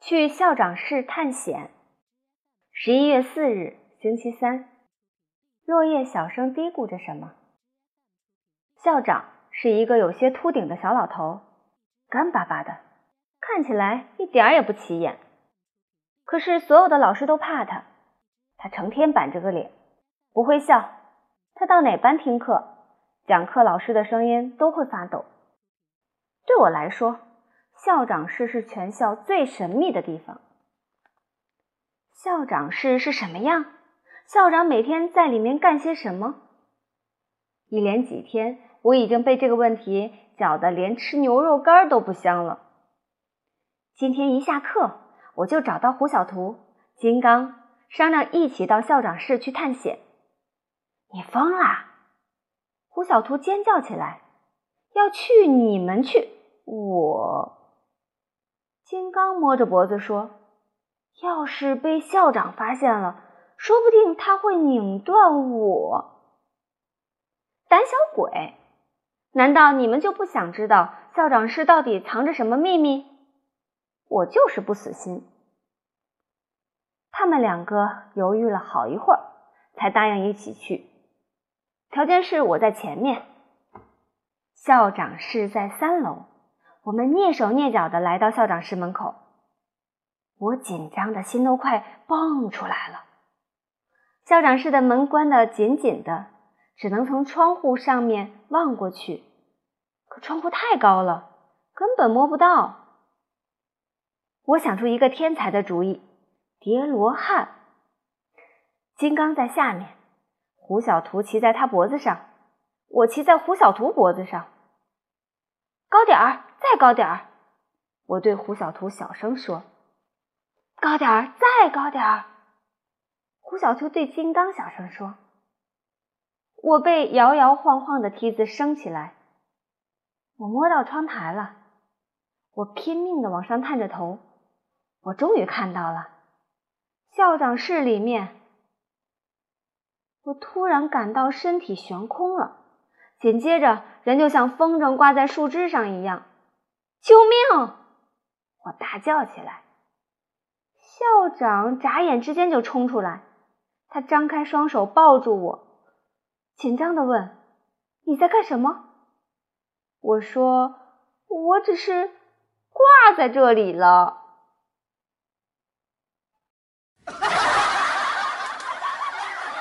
去校长室探险。十一月四日，星期三。落叶小声嘀咕着什么。校长是一个有些秃顶的小老头，干巴巴的，看起来一点儿也不起眼。可是所有的老师都怕他，他成天板着个脸，不会笑。他到哪班听课，讲课老师的声音都会发抖。对我来说，校长室是全校最神秘的地方。校长室是什么样？校长每天在里面干些什么？一连几天，我已经被这个问题搅得连吃牛肉干都不香了。今天一下课，我就找到胡小图、金刚，商量一起到校长室去探险。你疯啦！胡小图尖叫起来：“要去你们去！”我，刚摸着脖子说：“要是被校长发现了，说不定他会拧断我。”胆小鬼！难道你们就不想知道校长室到底藏着什么秘密？我就是不死心。他们两个犹豫了好一会儿，才答应一起去。条件是我在前面。校长室在三楼。我们蹑手蹑脚的来到校长室门口，我紧张的心都快蹦出来了。校长室的门关得紧紧的，只能从窗户上面望过去，可窗户太高了，根本摸不到。我想出一个天才的主意：叠罗汉。金刚在下面，胡小图骑在他脖子上，我骑在胡小图脖子上，高点儿。再高点儿，我对胡小图小声说：“高点儿，再高点儿。”胡小图对金刚小声说：“我被摇摇晃晃的梯子升起来，我摸到窗台了，我拼命的往上探着头，我终于看到了校长室里面。我突然感到身体悬空了，紧接着人就像风筝挂在树枝上一样。”救命！我大叫起来。校长眨眼之间就冲出来，他张开双手抱住我，紧张的问：“你在干什么？”我说：“我只是挂在这里了。”